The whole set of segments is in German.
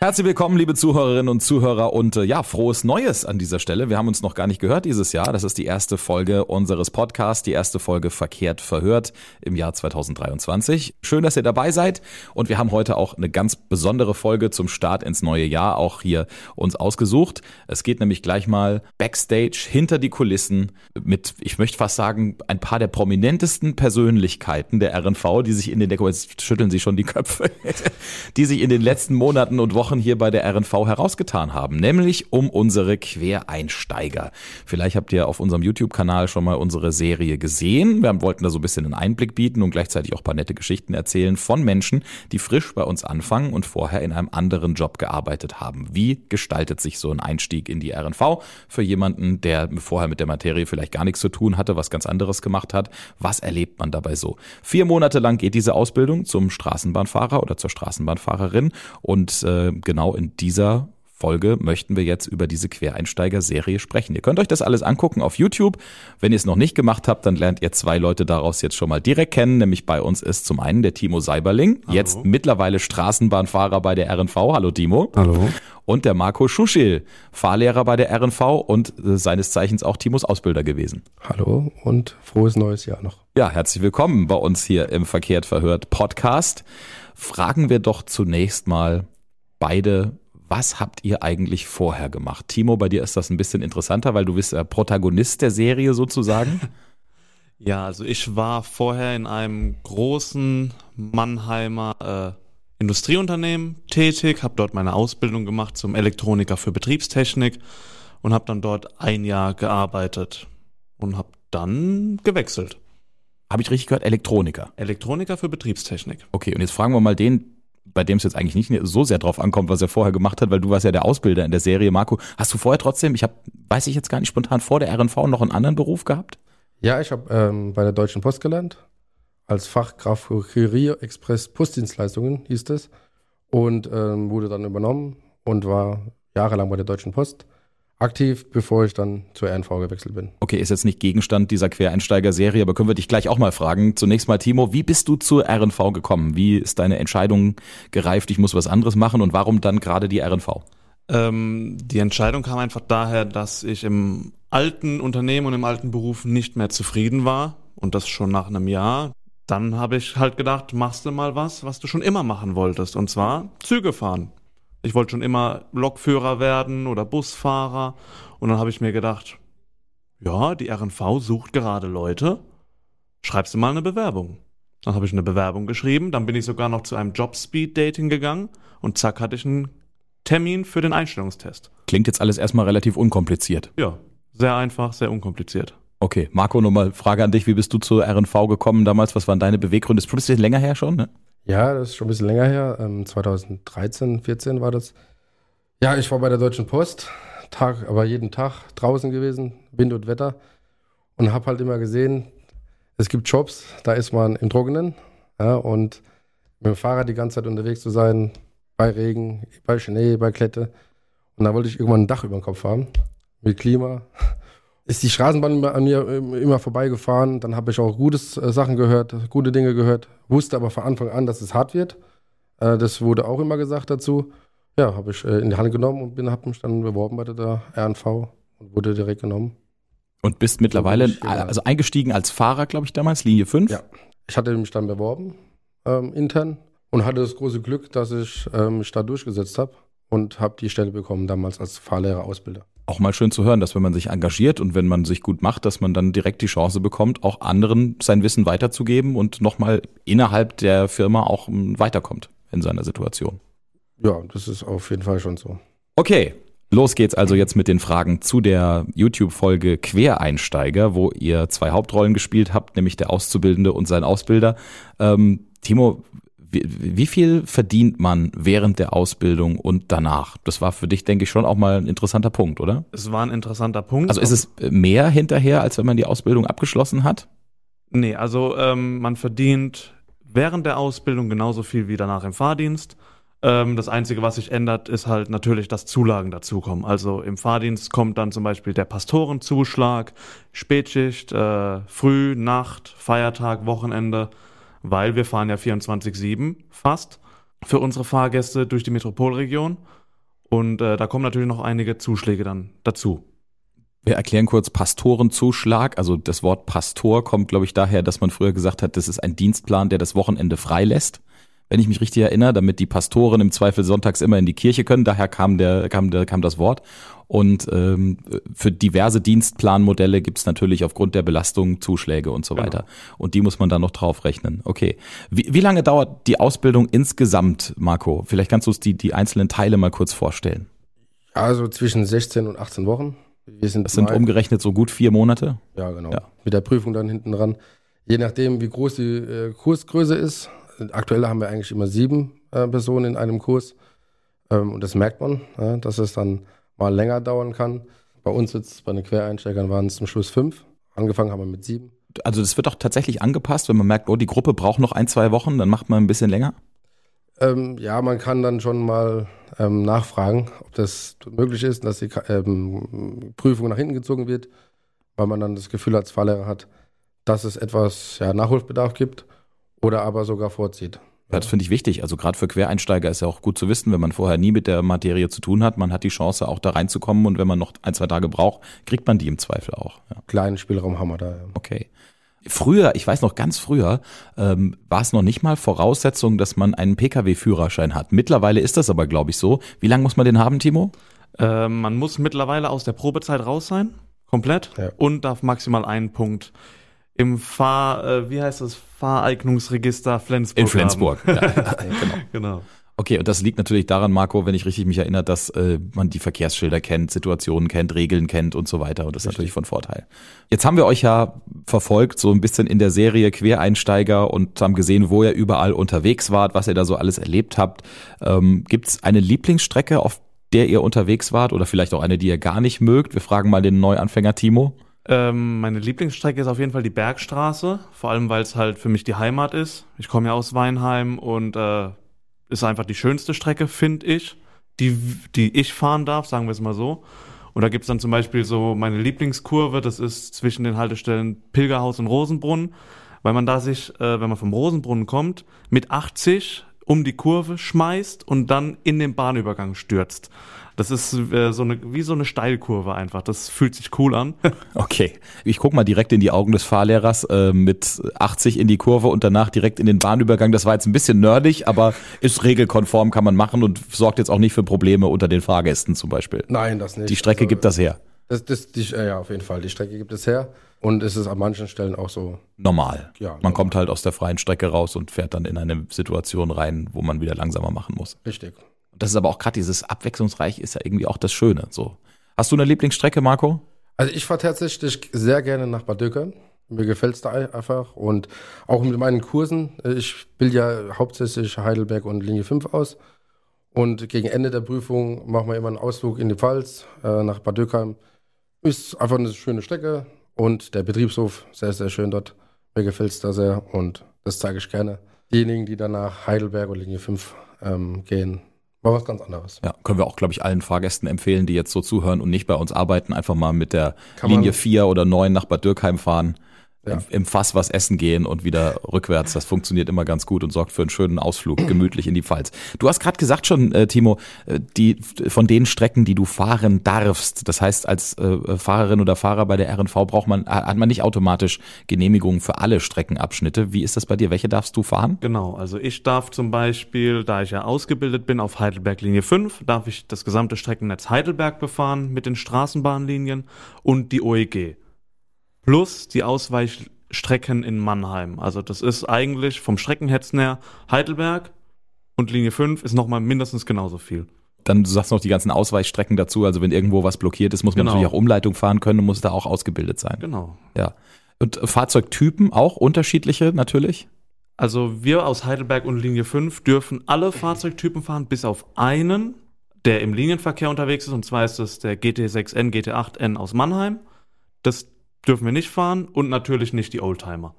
Herzlich willkommen, liebe Zuhörerinnen und Zuhörer und äh, ja, frohes Neues an dieser Stelle. Wir haben uns noch gar nicht gehört dieses Jahr. Das ist die erste Folge unseres Podcasts, die erste Folge Verkehrt verhört im Jahr 2023. Schön, dass ihr dabei seid und wir haben heute auch eine ganz besondere Folge zum Start ins neue Jahr auch hier uns ausgesucht. Es geht nämlich gleich mal backstage hinter die Kulissen mit, ich möchte fast sagen, ein paar der prominentesten Persönlichkeiten der RNV, die sich in den, jetzt schütteln sie schon die Köpfe, die sich in den letzten Monaten und Wochen Wochen hier bei der RNV herausgetan haben, nämlich um unsere Quereinsteiger. Vielleicht habt ihr auf unserem YouTube-Kanal schon mal unsere Serie gesehen. Wir wollten da so ein bisschen einen Einblick bieten und gleichzeitig auch paar nette Geschichten erzählen von Menschen, die frisch bei uns anfangen und vorher in einem anderen Job gearbeitet haben. Wie gestaltet sich so ein Einstieg in die RNV für jemanden, der vorher mit der Materie vielleicht gar nichts zu tun hatte, was ganz anderes gemacht hat? Was erlebt man dabei so? Vier Monate lang geht diese Ausbildung zum Straßenbahnfahrer oder zur Straßenbahnfahrerin und äh, genau in dieser Folge möchten wir jetzt über diese Quereinsteiger-Serie sprechen. Ihr könnt euch das alles angucken auf YouTube. Wenn ihr es noch nicht gemacht habt, dann lernt ihr zwei Leute daraus jetzt schon mal direkt kennen. Nämlich bei uns ist zum einen der Timo Seiberling, Hallo. jetzt mittlerweile Straßenbahnfahrer bei der RNV. Hallo Timo. Hallo. Und der Marco Schuschil, Fahrlehrer bei der RNV und äh, seines Zeichens auch Timos Ausbilder gewesen. Hallo und frohes neues Jahr noch. Ja, herzlich willkommen bei uns hier im Verkehrt verhört Podcast. Fragen wir doch zunächst mal, beide, was habt ihr eigentlich vorher gemacht? Timo, bei dir ist das ein bisschen interessanter, weil du bist der Protagonist der Serie sozusagen. Ja, also ich war vorher in einem großen Mannheimer äh, Industrieunternehmen tätig, habe dort meine Ausbildung gemacht zum Elektroniker für Betriebstechnik und habe dann dort ein Jahr gearbeitet und habe dann gewechselt. Habe ich richtig gehört? Elektroniker. Elektroniker für Betriebstechnik. Okay, und jetzt fragen wir mal den, bei dem es jetzt eigentlich nicht so sehr drauf ankommt, was er vorher gemacht hat, weil du warst ja der Ausbilder in der Serie, Marco. Hast du vorher trotzdem, ich habe, weiß ich jetzt gar nicht spontan, vor der RNV noch einen anderen Beruf gehabt? Ja, ich habe ähm, bei der Deutschen Post gelernt, als Fachkraft für Kurier Express Postdienstleistungen hieß das und ähm, wurde dann übernommen und war jahrelang bei der Deutschen Post aktiv, bevor ich dann zur RNV gewechselt bin. Okay, ist jetzt nicht Gegenstand dieser Quereinsteiger-Serie, aber können wir dich gleich auch mal fragen. Zunächst mal, Timo, wie bist du zur RNV gekommen? Wie ist deine Entscheidung gereift, ich muss was anderes machen und warum dann gerade die RNV? Ähm, die Entscheidung kam einfach daher, dass ich im alten Unternehmen und im alten Beruf nicht mehr zufrieden war und das schon nach einem Jahr. Dann habe ich halt gedacht, machst du mal was, was du schon immer machen wolltest, und zwar Züge fahren. Ich wollte schon immer Lokführer werden oder Busfahrer. Und dann habe ich mir gedacht, ja, die RNV sucht gerade Leute. Schreibst du mal eine Bewerbung. Dann habe ich eine Bewerbung geschrieben. Dann bin ich sogar noch zu einem Job-Speed-Dating gegangen. Und zack, hatte ich einen Termin für den Einstellungstest. Klingt jetzt alles erstmal relativ unkompliziert. Ja, sehr einfach, sehr unkompliziert. Okay, Marco, nochmal Frage an dich. Wie bist du zur RNV gekommen damals? Was waren deine Beweggründe? Das ist ein bisschen länger her schon, ne? Ja, das ist schon ein bisschen länger her. 2013, 14 war das. Ja, ich war bei der Deutschen Post, Tag, aber jeden Tag draußen gewesen, Wind und Wetter. Und habe halt immer gesehen, es gibt Jobs, da ist man im Trockenen. Ja, und mit dem Fahrrad die ganze Zeit unterwegs zu sein, bei Regen, bei Schnee, bei Klette. Und da wollte ich irgendwann ein Dach über dem Kopf haben, mit Klima ist die Straßenbahn an mir ähm, immer vorbeigefahren. Dann habe ich auch gute äh, Sachen gehört, gute Dinge gehört. Wusste aber von Anfang an, dass es hart wird. Äh, das wurde auch immer gesagt dazu. Ja, habe ich äh, in die Hand genommen und bin, habe mich dann beworben bei der RNV und wurde direkt genommen. Und bist mittlerweile also eingestiegen als Fahrer, glaube ich, damals, Linie 5? Ja, ich hatte mich dann beworben, ähm, intern, und hatte das große Glück, dass ich ähm, mich da durchgesetzt habe und habe die Stelle bekommen damals als Fahrlehrer, Ausbilder auch mal schön zu hören, dass wenn man sich engagiert und wenn man sich gut macht, dass man dann direkt die Chance bekommt, auch anderen sein Wissen weiterzugeben und nochmal innerhalb der Firma auch ähm, weiterkommt in seiner Situation. Ja, das ist auf jeden Fall schon so. Okay, Los geht's also jetzt mit den Fragen zu der YouTube-Folge Quereinsteiger, wo ihr zwei Hauptrollen gespielt habt, nämlich der Auszubildende und sein Ausbilder. Ähm, Timo, wie, wie viel verdient man während der Ausbildung und danach? Das war für dich, denke ich, schon auch mal ein interessanter Punkt, oder? Es war ein interessanter Punkt. Also ist es mehr hinterher, als wenn man die Ausbildung abgeschlossen hat? Nee, also ähm, man verdient während der Ausbildung genauso viel wie danach im Fahrdienst. Ähm, das Einzige, was sich ändert, ist halt natürlich, dass Zulagen dazukommen. Also im Fahrdienst kommt dann zum Beispiel der Pastorenzuschlag, Spätschicht, äh, Früh, Nacht, Feiertag, Wochenende weil wir fahren ja 24-7 fast. für unsere Fahrgäste durch die Metropolregion. Und äh, da kommen natürlich noch einige Zuschläge dann dazu. Wir erklären kurz Pastorenzuschlag. Also das Wort Pastor kommt, glaube ich, daher, dass man früher gesagt hat, das ist ein Dienstplan, der das Wochenende freilässt. Wenn ich mich richtig erinnere, damit die Pastoren im Zweifel sonntags immer in die Kirche können. Daher kam der kam der kam das Wort. Und ähm, für diverse Dienstplanmodelle gibt es natürlich aufgrund der Belastung Zuschläge und so Genau. weiter. Und die muss man dann noch draufrechnen. Okay. Wie, wie lange dauert die Ausbildung insgesamt, Marco? Vielleicht kannst du uns die, die einzelnen Teile mal kurz vorstellen. Also zwischen 16 und 18 Wochen. Wir sind Das sind umgerechnet so gut vier Monate. Ja, genau. Ja. Mit der Prüfung dann hinten dran. Je nachdem, wie groß die äh, Kursgröße ist. Aktuell haben wir eigentlich immer sieben äh, Personen in einem Kurs. Ähm, und das merkt man, ja, dass es dann mal länger dauern kann. Bei uns jetzt, bei den Quereinsteigern waren es zum Schluss fünf. Angefangen haben wir mit sieben. Also das wird doch tatsächlich angepasst, wenn man merkt, oh, die Gruppe braucht noch ein, zwei Wochen, dann macht man ein bisschen länger. Ähm, ja, man kann dann schon mal ähm, nachfragen, ob das möglich ist, dass die ähm, Prüfung nach hinten gezogen wird, weil man dann das Gefühl als Fahrlehrer hat, dass es etwas ja, Nachholbedarf gibt oder aber sogar vorzieht. Ja, das finde ich wichtig. Also gerade für Quereinsteiger ist ja auch gut zu wissen, wenn man vorher nie mit der Materie zu tun hat, man hat die Chance auch da reinzukommen und wenn man noch ein, zwei Tage braucht, kriegt man die im Zweifel auch. Ja, Kleinen Spielraum haben wir da. Ja. okay. Früher, ich weiß noch ganz früher, ähm, war es noch nicht mal Voraussetzung, dass man einen Pkw-Führerschein hat. Mittlerweile ist das aber, glaube ich, so. Wie lange muss man den haben, Timo? Äh, man muss mittlerweile aus der Probezeit raus sein, komplett, Ja. und darf maximal einen Punkt im Fahr, äh, wie heißt das, Fahreignungsregister Flensburg. In Flensburg. Ja, genau. Genau. Okay, und das liegt natürlich daran, Marco, wenn ich richtig mich erinnere, dass äh, man die Verkehrsschilder kennt, Situationen kennt, Regeln kennt und so weiter. Und das ist natürlich von Vorteil. Jetzt haben wir euch ja verfolgt, so ein bisschen in der Serie Quereinsteiger und haben gesehen, wo ihr überall unterwegs wart, was ihr da so alles erlebt habt. Ähm, Gibt es eine Lieblingsstrecke, auf der ihr unterwegs wart oder vielleicht auch eine, die ihr gar nicht mögt? Wir fragen mal den Neuanfänger Timo. Ähm, meine Lieblingsstrecke ist auf jeden Fall die Bergstraße, vor allem weil es halt für mich die Heimat ist. Ich komme ja aus Weinheim und äh, ist einfach die schönste Strecke, finde ich, die, die ich fahren darf, sagen wir es mal so. Und da gibt es dann zum Beispiel so meine Lieblingskurve, das ist zwischen den Haltestellen Pilgerhaus und Rosenbrunn, weil man da sich, äh, wenn man vom Rosenbrunnen kommt, mit 80 um die Kurve schmeißt und dann in den Bahnübergang stürzt. Das ist äh, so eine, wie so eine Steilkurve einfach. Das fühlt sich cool an. Okay, ich guck mal direkt in die Augen des Fahrlehrers äh, mit 80 in die Kurve und danach direkt in den Bahnübergang. Das war jetzt ein bisschen nerdig, aber ist regelkonform, kann man machen und sorgt jetzt auch nicht für Probleme unter den Fahrgästen zum Beispiel. Nein, das nicht. Die Strecke Also, gibt das her. Das, das, die, äh, ja, auf jeden Fall. Die Strecke gibt es her. Und es ist an manchen Stellen auch so. Normal. Ja, man normal. kommt halt aus der freien Strecke raus und fährt dann in eine Situation rein, wo man wieder langsamer machen muss. Richtig. Das ist aber auch gerade dieses abwechslungsreich ist ja irgendwie auch das Schöne. So. Hast du eine Lieblingsstrecke, Marco? Also ich fahre tatsächlich sehr gerne nach Bad Döckern. Mir gefällt es da einfach. Und auch mit meinen Kursen. äh, Ich bilde ja hauptsächlich Heidelberg und Linie 5 aus. Und gegen Ende der Prüfung machen wir immer einen Ausflug in die Pfalz äh, nach Bad Döckheim. Ist einfach eine schöne Strecke und der Betriebshof sehr, sehr schön dort. Mir gefällt es da sehr und das zeige ich gerne. Diejenigen, die dann nach Heidelberg und Linie 5 ähm, gehen, war was ganz anderes. Ja, können wir auch, glaube ich, allen Fahrgästen empfehlen, die jetzt so zuhören und nicht bei uns arbeiten, einfach mal mit der Kann Linie 4 oder 9 nach Bad Dürkheim fahren, Ja. im, Fass was essen gehen und wieder rückwärts. Das funktioniert immer ganz gut und sorgt für einen schönen Ausflug, gemütlich in die Pfalz. Du hast gerade gesagt schon, äh, Timo, äh, die von den Strecken, die du fahren darfst, das heißt, als äh, Fahrerin oder Fahrer bei der RNV braucht man, hat man nicht automatisch Genehmigungen für alle Streckenabschnitte. Wie ist das bei dir? Welche darfst du fahren? Genau, also ich darf zum Beispiel, da ich ja ausgebildet bin auf Heidelberg Linie 5, darf ich das gesamte Streckennetz Heidelberg befahren mit den Straßenbahnlinien und die OEG. Plus die Ausweichstrecken in Mannheim. Also das ist eigentlich vom Streckenhetzen her Heidelberg und Linie 5 ist nochmal mindestens genauso viel. Dann du sagst noch die ganzen Ausweichstrecken dazu. Also wenn irgendwo was blockiert ist, muss man Genau. natürlich auch Umleitung fahren können und muss da auch ausgebildet sein. Genau. Ja. Und Fahrzeugtypen auch unterschiedliche natürlich? Also wir aus Heidelberg und Linie 5 dürfen alle Fahrzeugtypen fahren, bis auf einen, der im Linienverkehr unterwegs ist, und zwar ist das der GT6N, GT8N aus Mannheim. Das dürfen wir nicht fahren und natürlich nicht die Oldtimer.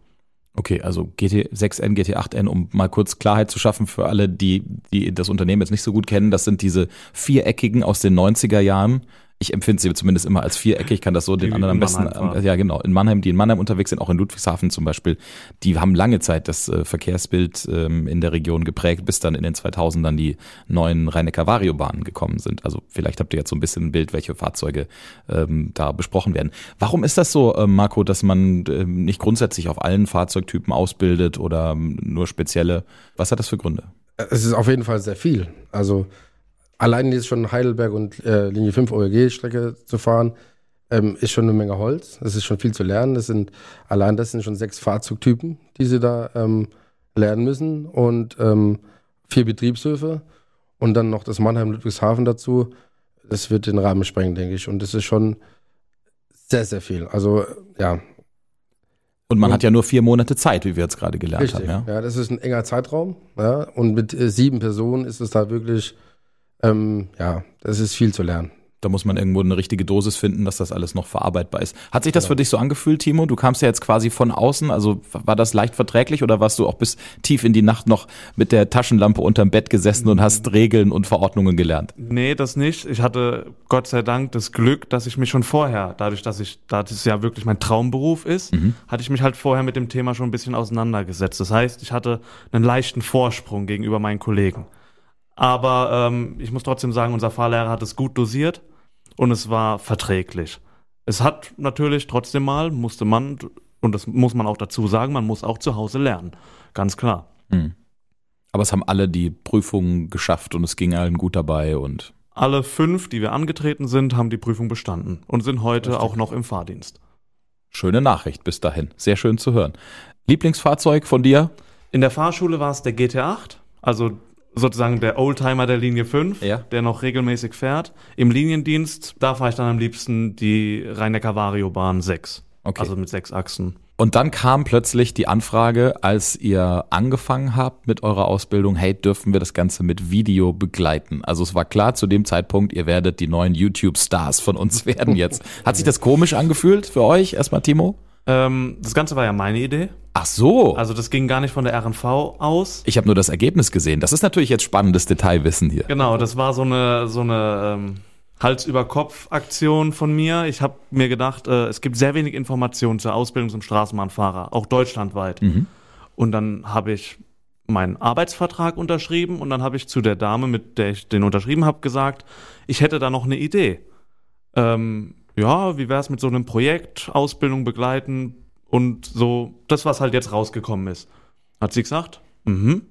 Okay, also GT6N, GT8N, um mal kurz Klarheit zu schaffen für alle, die, die das Unternehmen jetzt nicht so gut kennen, das sind diese viereckigen aus den 90er Jahren Ich empfinde sie zumindest immer als viereckig, kann das so den Die anderen am besten, äh, ja genau, in Mannheim, die in Mannheim unterwegs sind, auch in Ludwigshafen zum Beispiel, die haben lange Zeit das äh, Verkehrsbild ähm, in der Region geprägt, bis dann in den 2000ern die neuen Rhein-Neckar-Vario-Bahnen gekommen sind. Also vielleicht habt ihr jetzt so ein bisschen ein Bild, welche Fahrzeuge ähm, da besprochen werden. Warum ist das so, ähm, Marco, dass man nicht grundsätzlich auf allen Fahrzeugtypen ausbildet oder nur spezielle? Was hat das für Gründe? Es ist auf jeden Fall sehr viel. Also allein jetzt schon Heidelberg und äh, Linie 5 OEG-Strecke zu fahren, ähm, ist schon eine Menge Holz. Es ist schon viel zu lernen. Das sind, allein das sind schon sechs Fahrzeugtypen, die sie da ähm, lernen müssen und ähm, vier Betriebshöfe und dann noch das Mannheim-Ludwigshafen dazu. Das wird den Rahmen sprengen, denke ich. Und das ist schon sehr, sehr viel. Also ja, Und man Und- hat ja nur vier Monate Zeit, wie wir jetzt gerade gelernt Richtig, haben. ja. Ja? das ist ein enger Zeitraum. Ja, und mit äh, sieben Personen ist es da wirklich, ähm, ja, das ist viel zu lernen. Da muss man irgendwo eine richtige Dosis finden, dass das alles noch verarbeitbar ist. Hat sich das für dich so angefühlt, Timo? Du kamst ja jetzt quasi von außen, also war das leicht verträglich oder warst du auch bis tief in die Nacht noch mit der Taschenlampe unterm Bett gesessen und hast Regeln und Verordnungen gelernt? Nee, das nicht. Ich hatte Gott sei Dank das Glück, dass ich mich schon vorher, dadurch, dass ich, da das ja wirklich mein Traumberuf ist, hatte ich mich halt vorher mit dem Thema schon ein bisschen auseinandergesetzt. Das heißt, ich hatte einen leichten Vorsprung gegenüber meinen Kollegen. Aber ähm, ich muss trotzdem sagen, unser Fahrlehrer hat es gut dosiert und es war verträglich. Es hat natürlich trotzdem mal, musste man, und das muss man auch dazu sagen, man muss auch zu Hause lernen. Ganz klar. Hm. Aber es haben alle die Prüfungen geschafft und es ging allen gut dabei und Alle fünf, die wir angetreten sind, haben die Prüfung bestanden und sind heute auch noch im Fahrdienst. schöne Nachricht bis dahin. Sehr schön zu hören. Lieblingsfahrzeug von dir? In der Fahrschule war es der GT8, also sozusagen der Oldtimer der Linie 5, Ja. der noch regelmäßig fährt. Im Liniendienst, da fahre ich dann am liebsten die Rhein-Neckar-Vario-Bahn 6. Okay. Also mit sechs Achsen. Und dann kam plötzlich die Anfrage, als ihr angefangen habt mit eurer Ausbildung, hey, dürfen wir das Ganze mit Video begleiten? Also es war klar zu dem Zeitpunkt, ihr werdet die neuen YouTube-Stars von uns werden jetzt. Hat sich das komisch angefühlt für euch? Erstmal Timo? Ähm, das Ganze war ja meine Idee. Ach so. Also das ging gar nicht von der RNV aus. ich habe nur das Ergebnis gesehen. Das ist natürlich jetzt spannendes Detailwissen hier. Genau, das war so eine, so eine ähm, Hals-über-Kopf-Aktion von mir. Ich habe mir gedacht, äh, es gibt sehr wenig Informationen zur Ausbildung zum Straßenbahnfahrer, auch deutschlandweit. Und dann habe ich meinen Arbeitsvertrag unterschrieben und dann habe ich zu der Dame, mit der ich den unterschrieben habe, gesagt, ich hätte da noch eine Idee. Ähm, ja, wie wäre es mit so einem Projekt, Ausbildung begleiten und so, das, was halt jetzt rausgekommen ist. Hat sie gesagt, mhm,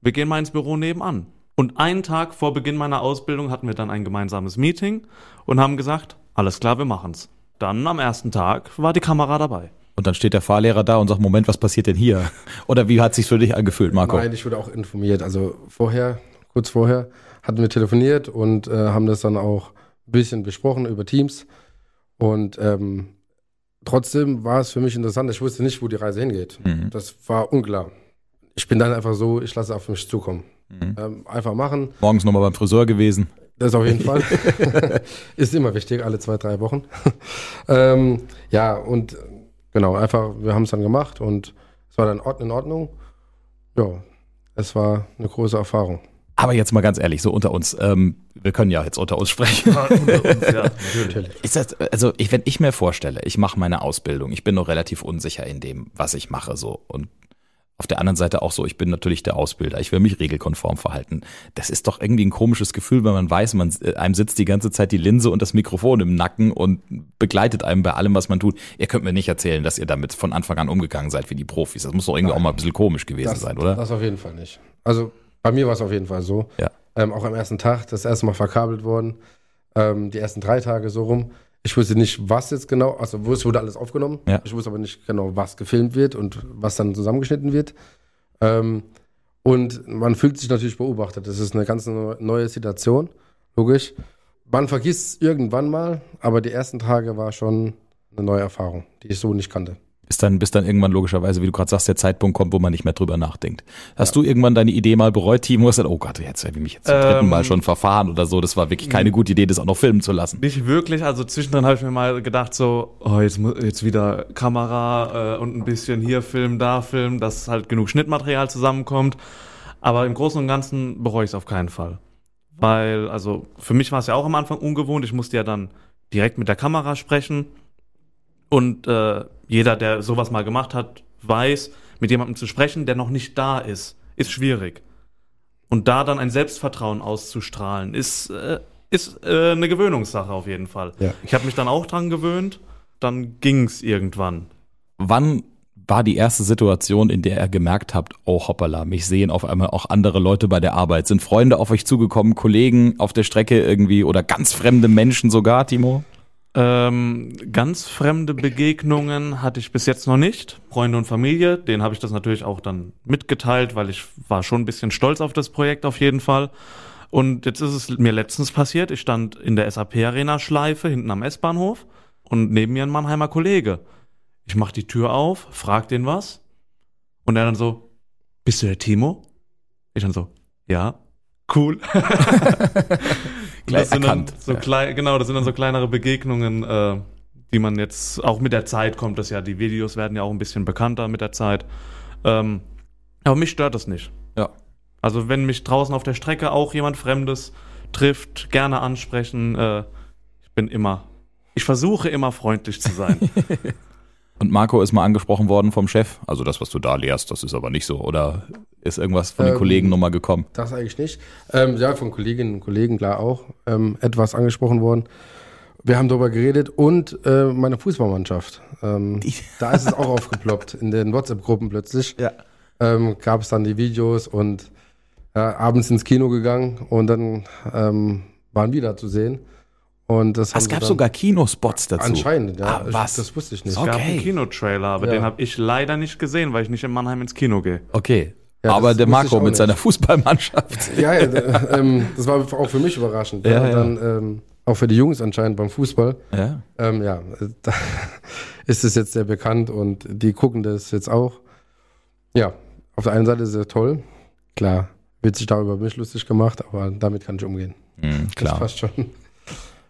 wir gehen mal ins Büro nebenan. Und einen Tag vor Beginn meiner Ausbildung hatten wir dann ein gemeinsames Meeting und haben gesagt, alles klar, wir machen's. Dann am ersten Tag war die Kamera dabei. Und dann steht der Fahrlehrer da und sagt, Moment, was passiert denn hier? Oder wie hat sich für dich angefühlt, Marco? Nein, ich wurde auch informiert. Also vorher, kurz vorher, hatten wir telefoniert und äh, haben das dann auch ein bisschen besprochen über Teams. Und ähm, trotzdem war es für mich interessant. Ich wusste nicht, wo die Reise hingeht. Mhm. Das war unklar. Ich bin dann einfach so, ich lasse auf mich zukommen. Mhm. Ähm, einfach machen. Morgens nochmal beim Friseur gewesen. Das auf jeden Fall. ist immer wichtig, alle zwei, drei Wochen. ähm, ja, und genau, einfach, wir haben es dann gemacht und es war dann in Ordnung. Ja, es war eine große Erfahrung. Aber jetzt mal ganz ehrlich, so unter uns, ähm, wir können ja jetzt unter uns sprechen. unter uns, ja. Natürlich. Ist das, also ich, wenn ich mir vorstelle, ich mache meine Ausbildung, ich bin noch relativ unsicher in dem, was ich mache so und auf der anderen Seite auch so, ich bin natürlich der Ausbilder, ich will mich regelkonform verhalten. Das ist doch irgendwie ein komisches Gefühl, wenn man weiß, man äh, einem sitzt die ganze Zeit die Linse und das Mikrofon im Nacken und begleitet einem bei allem, was man tut. Ihr könnt mir nicht erzählen, dass ihr damit von Anfang an umgegangen seid wie die Profis. Das muss doch irgendwie auch mal ein bisschen komisch gewesen Das, sein, oder? das auf jeden Fall nicht. Also bei mir war es auf jeden Fall so. Ja. Ähm, auch am ersten Tag, das erste Mal verkabelt worden. Ähm, die ersten drei Tage so rum. Ich wusste nicht, was jetzt genau, also wo es wurde alles aufgenommen. Ja. Ich wusste aber nicht genau, was gefilmt wird und was dann zusammengeschnitten wird. Ähm, und man fühlt sich natürlich beobachtet. Das ist eine ganz neu- neue Situation, logisch. Man vergisst irgendwann mal, aber die ersten Tage war schon eine neue Erfahrung, die ich so nicht kannte. Bis dann, bis dann irgendwann logischerweise, wie du gerade sagst, der Zeitpunkt kommt, wo man nicht mehr drüber nachdenkt. Hast du irgendwann deine Idee mal bereut, Timo? Hast du gesagt, oh Gott, jetzt habe ich mich jetzt zum dritten Ähm, Mal schon verfahren oder so. Das war wirklich keine gute Idee, das auch noch filmen zu lassen. Nicht wirklich, also zwischendrin habe ich mir mal gedacht, so, oh, jetzt, jetzt wieder Kamera äh, und ein bisschen hier filmen, da filmen, dass halt genug Schnittmaterial zusammenkommt. Aber im Großen und Ganzen bereue ich es auf keinen Fall. Weil, also für mich war es ja auch am Anfang ungewohnt. Ich musste ja dann direkt mit der Kamera sprechen. Und äh, jeder, der sowas mal gemacht hat, weiß, mit jemandem zu sprechen, der noch nicht da ist, ist schwierig. Und da dann ein Selbstvertrauen auszustrahlen, ist, äh, ist äh, eine Gewöhnungssache auf jeden Fall. Ja. Ich habe mich dann auch dran gewöhnt, dann ging's irgendwann. Wann war die erste Situation, in der ihr gemerkt habt, oh hoppala, mich sehen auf einmal auch andere Leute bei der Arbeit? Sind Freunde auf euch zugekommen, Kollegen auf der Strecke irgendwie oder ganz fremde Menschen sogar, Timo? Ähm, ganz fremde Begegnungen hatte ich bis jetzt noch nicht. Freunde und Familie, denen habe ich das natürlich auch dann mitgeteilt, weil ich war schon ein bisschen stolz auf das Projekt auf jeden Fall. Und jetzt ist es mir letztens passiert, ich stand in der SAP-Arena-Schleife hinten am S-Bahnhof und neben mir ein Mannheimer Kollege. Ich mach die Tür auf, frag den was und er dann so, bist du der Timo? Ich dann so, ja, cool. Gleich das sind erkannt, Dann so ja. klein, genau, das sind dann so kleinere Begegnungen, äh, die man jetzt, auch mit der Zeit kommt das ja, die Videos werden ja auch ein bisschen bekannter mit der Zeit. Ähm, aber mich stört das nicht. Ja. Also wenn mich draußen auf der Strecke auch jemand Fremdes trifft, gerne ansprechen. Äh, ich bin immer, ich versuche immer freundlich zu sein. Und Marco ist mal angesprochen worden vom Chef. Also das, was du da lehrst, das ist aber nicht so. Oder ist irgendwas von den Ähm, Kollegen nochmal gekommen? Das eigentlich nicht. Ähm, ja, von Kolleginnen und Kollegen klar auch ähm, etwas angesprochen worden. Wir haben darüber geredet und äh, meine Fußballmannschaft. Ähm, da ist es auch aufgeploppt in den WhatsApp-Gruppen plötzlich. Ja. Ähm, gab es dann die Videos und ja, abends ins Kino gegangen und dann ähm, waren wir da zu sehen. Und das Es gab sogar Kinospots dazu. Anscheinend, ja. Ah, Ich- was? Das wusste ich nicht. Es gab Okay. einen Kinotrailer, aber Ja. den habe ich leider nicht gesehen, weil ich nicht in Mannheim ins Kino gehe. Okay. Ja, aber das der Marco mit nicht. seiner Fußballmannschaft. Ja, ja ähm, das war auch für mich überraschend. Ja. Dann ähm, auch für die Jungs anscheinend beim Fußball. Ja. Ähm, ja, da ist es jetzt sehr bekannt und die gucken das jetzt auch. Ja, auf der einen Seite ist es toll. Klar, wird sich da über mich lustig gemacht, aber damit kann ich umgehen. Mhm, Das klar. passt schon.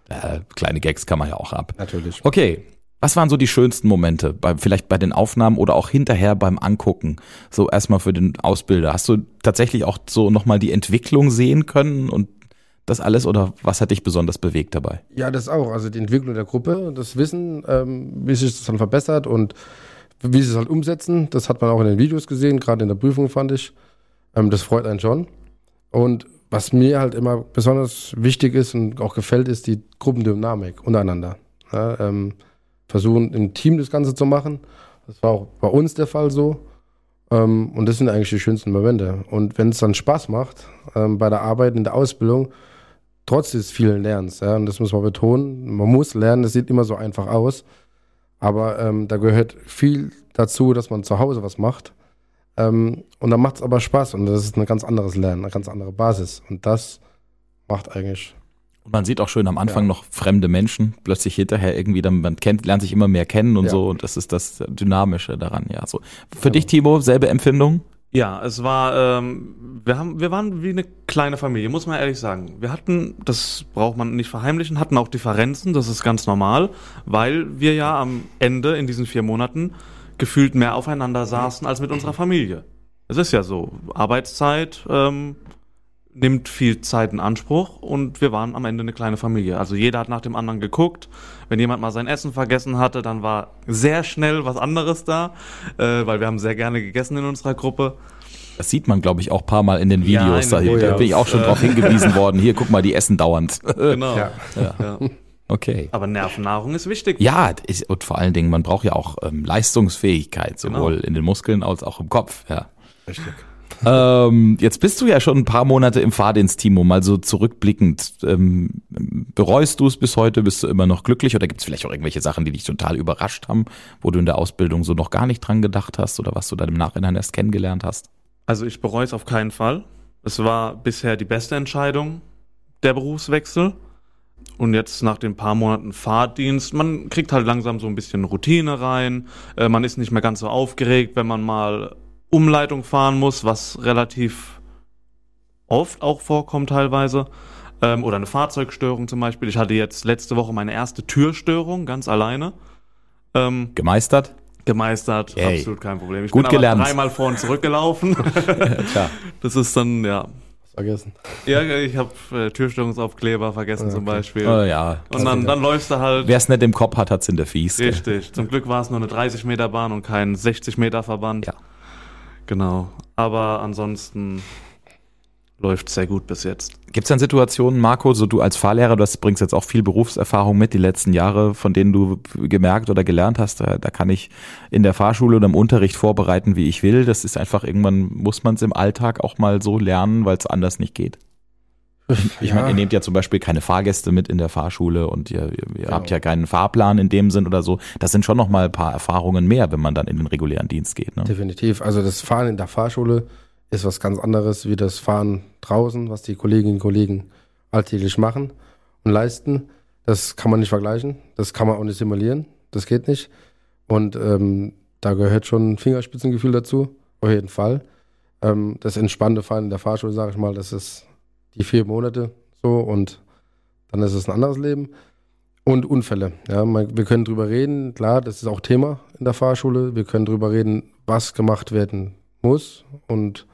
Äh, kleine Gags kann man ja auch ab. Natürlich. Okay. Was waren so die schönsten Momente? Bei, vielleicht bei den Aufnahmen oder auch hinterher beim Angucken? So erstmal für den Ausbilder. Hast du tatsächlich auch so nochmal die Entwicklung sehen können und das alles oder was hat dich besonders bewegt dabei? Ja, das auch. Also die Entwicklung der Gruppe, das Wissen, ähm, wie sich das dann verbessert und wie sie es halt umsetzen, das hat man auch in den Videos gesehen, gerade in der Prüfung fand ich. Ähm, das freut einen schon. Und was mir halt immer besonders wichtig ist und auch gefällt, ist die Gruppendynamik untereinander. Ja, ähm, versuchen im Team das Ganze zu machen. Das war auch bei uns der Fall so. Ähm, und das sind eigentlich die schönsten Momente. Und wenn es dann Spaß macht, ähm, bei der Arbeit, in der Ausbildung, trotz des vielen Lernens, ja, und das muss man betonen, man muss lernen, das sieht immer so einfach aus, aber ähm, da gehört viel dazu, dass man zu Hause was macht. Ähm, und dann macht es aber Spaß und das ist ein ganz anderes Lernen, eine ganz andere Basis. Und das macht eigentlich. Und man sieht auch schön am Anfang Ja. noch fremde Menschen, plötzlich hinterher irgendwie, dann man kennt, lernt sich immer mehr kennen und Ja. so und das ist das Dynamische daran, ja. So. Für dich, Timo, selbe Empfindung? Ja, es war, ähm, wir haben, wir waren wie eine kleine Familie, muss man ehrlich sagen. Wir hatten, das braucht man nicht verheimlichen, hatten auch Differenzen, das ist ganz normal, weil wir ja am Ende in diesen vier Monaten gefühlt mehr aufeinander saßen als mit unserer Familie. Es ist ja so, Arbeitszeit ähm, nimmt viel Zeit in Anspruch und wir waren am Ende eine kleine Familie. Also jeder hat nach dem anderen geguckt. Wenn jemand mal sein Essen vergessen hatte, dann war sehr schnell was anderes da, äh, weil wir haben sehr gerne gegessen in unserer Gruppe. Das sieht man, glaube ich, auch ein paar Mal in den Ja, Videos. in da den da Videos. bin ich auch schon Äh. drauf hingewiesen worden. Hier, guck mal, die essen dauernd. Genau. Ja. Ja. Okay. Aber Nervennahrung ist wichtig. Ja, ist, und vor allen Dingen, man braucht ja auch ähm, Leistungsfähigkeit, sowohl Genau. in den Muskeln als auch im Kopf. Ja. Richtig. Ähm, jetzt bist du ja schon ein paar Monate im Fahrdienst, Timo, mal so zurückblickend. Ähm, bereust du es bis heute? Bist du immer noch glücklich? Oder gibt es vielleicht auch irgendwelche Sachen, die dich total überrascht haben, wo du in der Ausbildung so noch gar nicht dran gedacht hast oder was du dann im Nachhinein erst kennengelernt hast? Also ich bereue es auf keinen Fall. Es war bisher die beste Entscheidung, der Berufswechsel. Und jetzt nach den paar Monaten Fahrdienst, man kriegt halt langsam so ein bisschen Routine rein. Äh, man ist nicht mehr ganz so aufgeregt, wenn man mal Umleitung fahren muss, was relativ oft auch vorkommt teilweise. Ähm, oder eine Fahrzeugstörung zum Beispiel. Ich hatte jetzt letzte Woche meine erste Türstörung, ganz alleine. Ähm, Gemeistert? gemeistert, Yay. absolut kein Problem. Ich Gut bin aber gelernt. dreimal vor und zurück gelaufen. Klar. Das ist dann, ja. vergessen. Ja, ich habe äh, Türstörungsaufkleber vergessen Okay. zum Beispiel. Oh, ja. Und dann, dann läufst du halt. Wer es nicht im Kopf hat, hat's in der Fies. gell? Richtig. Zum Glück war es nur eine 30 Meter Bahn und kein 60 Meter Verband. Ja. Genau. Aber ansonsten läuft sehr gut bis jetzt. Gibt es dann Situationen, Marco, so du als Fahrlehrer, du hast, bringst jetzt auch viel Berufserfahrung mit, die letzten Jahre, von denen du gemerkt oder gelernt hast, da, da kann ich in der Fahrschule oder im Unterricht vorbereiten, wie ich will. Das ist einfach, irgendwann muss man es im Alltag auch mal so lernen, weil es anders nicht geht. Ich meine, ihr nehmt ja zum Beispiel keine Fahrgäste mit in der Fahrschule und ihr, ihr, ihr Genau. habt ja keinen Fahrplan in dem Sinn oder so. Das sind schon noch mal ein paar Erfahrungen mehr, wenn man dann in den regulären Dienst geht. Ne? Definitiv. Also das Fahren in der Fahrschule ist was ganz anderes wie das Fahren draußen, was die Kolleginnen und Kollegen alltäglich machen und leisten. Das kann man nicht vergleichen. Das kann man auch nicht simulieren. Das geht nicht. Und ähm, da gehört schon ein Fingerspitzengefühl dazu, auf jeden Fall. Ähm, das entspannte Fahren in der Fahrschule, sage ich mal, das ist die vier Monate so und dann ist es ein anderes Leben. Und Unfälle. Ja, man, wir können drüber reden, klar, das ist auch Thema in der Fahrschule. Wir können drüber reden, was gemacht werden muss und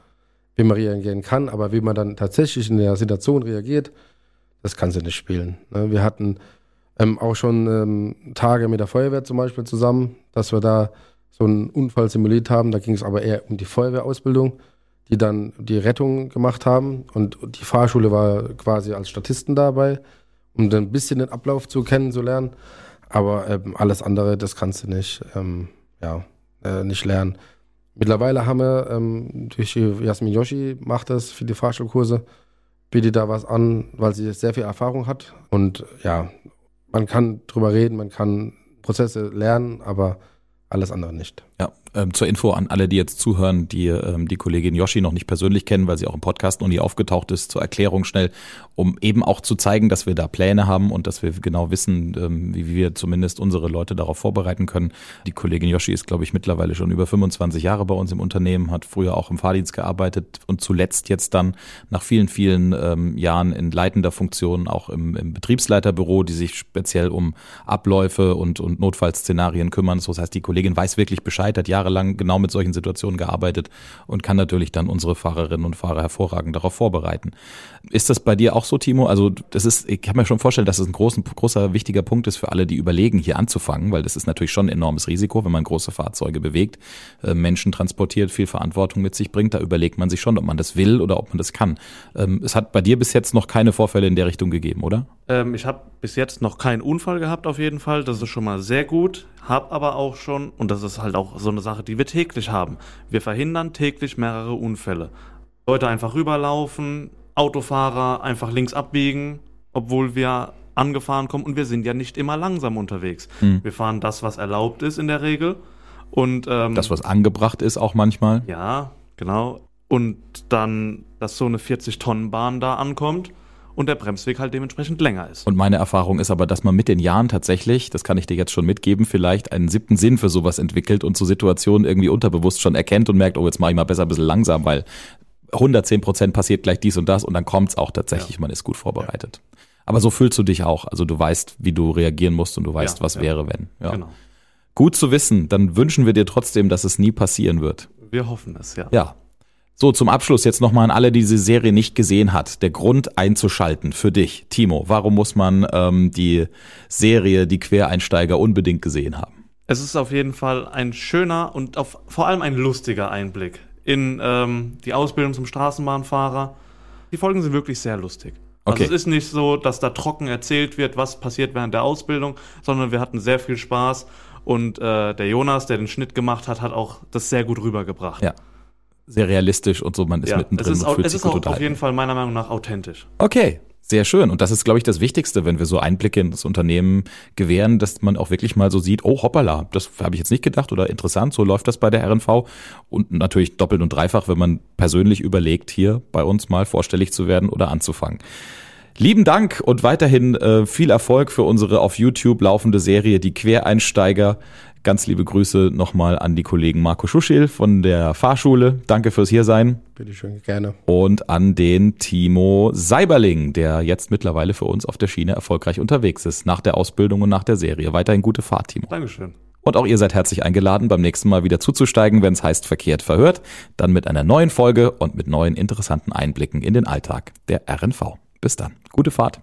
wie man reagieren kann, aber wie man dann tatsächlich in der Situation reagiert, das kann sie nicht spielen. Ne? Wir hatten ähm, auch schon ähm, Tage mit der Feuerwehr zum Beispiel zusammen, dass wir da so einen Unfall simuliert haben. Da ging es aber eher um die Feuerwehrausbildung, die dann die Rettung gemacht haben und die Fahrschule war quasi als Statisten dabei, um dann ein bisschen den Ablauf zu kennenzulernen. Aber ähm, alles andere, das kannst du nicht, ähm, ja, äh, nicht lernen. Mittlerweile haben wir ähm, durch Jasmin Yoshi macht das für die Fahrschulkurse, bietet da was an, weil sie sehr viel Erfahrung hat. Und ja, man kann drüber reden, man kann Prozesse lernen, aber alles andere nicht. Ja, ähm, zur Info an alle, die jetzt zuhören, die ähm, die Kollegin Yoshi noch nicht persönlich kennen, weil sie auch im Podcast noch nie aufgetaucht ist, zur Erklärung schnell, um eben auch zu zeigen, dass wir da Pläne haben und dass wir genau wissen, ähm, wie wir zumindest unsere Leute darauf vorbereiten können. Die Kollegin Yoshi ist, glaube ich, mittlerweile schon über 25 Jahre bei uns im Unternehmen, hat früher auch im Fahrdienst gearbeitet und zuletzt jetzt dann nach vielen, vielen ähm, Jahren in leitender Funktion auch im, im Betriebsleiterbüro, die sich speziell um Abläufe und, und Notfallszenarien kümmern. Das heißt, die Kollegin weiß wirklich Bescheid, hat jahrelang genau mit solchen Situationen gearbeitet und kann natürlich dann unsere Fahrerinnen und Fahrer hervorragend darauf vorbereiten. Ist das bei dir auch so, Timo? Also das ist, ich kann mir schon vorstellen, dass es ein großen, großer, wichtiger Punkt ist für alle, die überlegen, hier anzufangen, weil das ist natürlich schon ein enormes Risiko, wenn man große Fahrzeuge bewegt, äh, Menschen transportiert, viel Verantwortung mit sich bringt. Da überlegt man sich schon, ob man das will oder ob man das kann. Ähm, es hat bei dir bis jetzt noch keine Vorfälle in der Richtung gegeben, oder? Ähm, ich habe bis jetzt noch keinen Unfall gehabt, auf jeden Fall. Das ist schon mal sehr gut. Hab aber auch schon, und das ist halt auch so eine Sache, die wir täglich haben. Wir verhindern täglich mehrere Unfälle. Leute einfach rüberlaufen, Autofahrer einfach links abbiegen, obwohl wir angefahren kommen und wir sind ja nicht immer langsam unterwegs. Hm. Wir fahren das, was erlaubt ist in der Regel. Und ähm, Das, was angebracht ist, auch manchmal. ja, genau. Und dann, dass so eine 40-Tonnen-Bahn da ankommt und der Bremsweg halt dementsprechend länger ist. Und meine Erfahrung ist aber, dass man mit den Jahren tatsächlich, das kann ich dir jetzt schon mitgeben, vielleicht einen siebten Sinn für sowas entwickelt und so Situationen irgendwie unterbewusst schon erkennt und merkt, oh, jetzt mache ich mal besser ein bisschen langsam, weil 110 Prozent passiert gleich dies und das und dann kommt's auch tatsächlich, man ist gut vorbereitet. Aber so fühlst du dich auch. Also du weißt, wie du reagieren musst und du weißt, Ja, was ja. wäre, wenn. Ja. Genau. Gut zu wissen. Dann wünschen wir dir trotzdem, dass es nie passieren wird. Wir hoffen es, ja. Ja. So, zum Abschluss jetzt nochmal an alle, die diese Serie nicht gesehen hat. Der Grund einzuschalten für dich, Timo. Warum muss man ähm, die Serie Die Quereinsteiger unbedingt gesehen haben? Es ist auf jeden Fall ein schöner und auf, vor allem ein lustiger Einblick in ähm, die Ausbildung zum Straßenbahnfahrer. Die Folgen sind wirklich sehr lustig. Okay. Also es ist nicht so, dass da trocken erzählt wird, was passiert während der Ausbildung, sondern wir hatten sehr viel Spaß und äh, der Jonas, der den Schnitt gemacht hat, hat auch das sehr gut rübergebracht. Ja. Sehr realistisch und so, man ist Ja, mittendrin es ist, und fühlt es sich ist auch auf jeden Fall meiner Meinung nach authentisch. Okay, sehr schön. Und das ist, glaube ich, das Wichtigste, wenn wir so Einblicke in das Unternehmen gewähren, dass man auch wirklich mal so sieht, oh hoppala, das habe ich jetzt nicht gedacht oder interessant, so läuft das bei der RNV. Und natürlich doppelt und dreifach, wenn man persönlich überlegt, hier bei uns mal vorstellig zu werden oder anzufangen. Lieben Dank und weiterhin äh, viel Erfolg für unsere auf YouTube laufende Serie Die Quereinsteiger. Ganz liebe Grüße nochmal an die Kollegen Marco Schuschel von der Fahrschule. Danke fürs Hiersein Bitte schön, gerne. und an den Timo Seiberling, der jetzt mittlerweile für uns auf der Schiene erfolgreich unterwegs ist, nach der Ausbildung und nach der Serie. Weiterhin gute Fahrt, Timo. Dankeschön. Und auch ihr seid herzlich eingeladen, beim nächsten Mal wieder zuzusteigen, wenn es heißt Verkehrt verhört. Dann mit einer neuen Folge und mit neuen interessanten Einblicken in den Alltag der RNV. Bis dann. Gute Fahrt.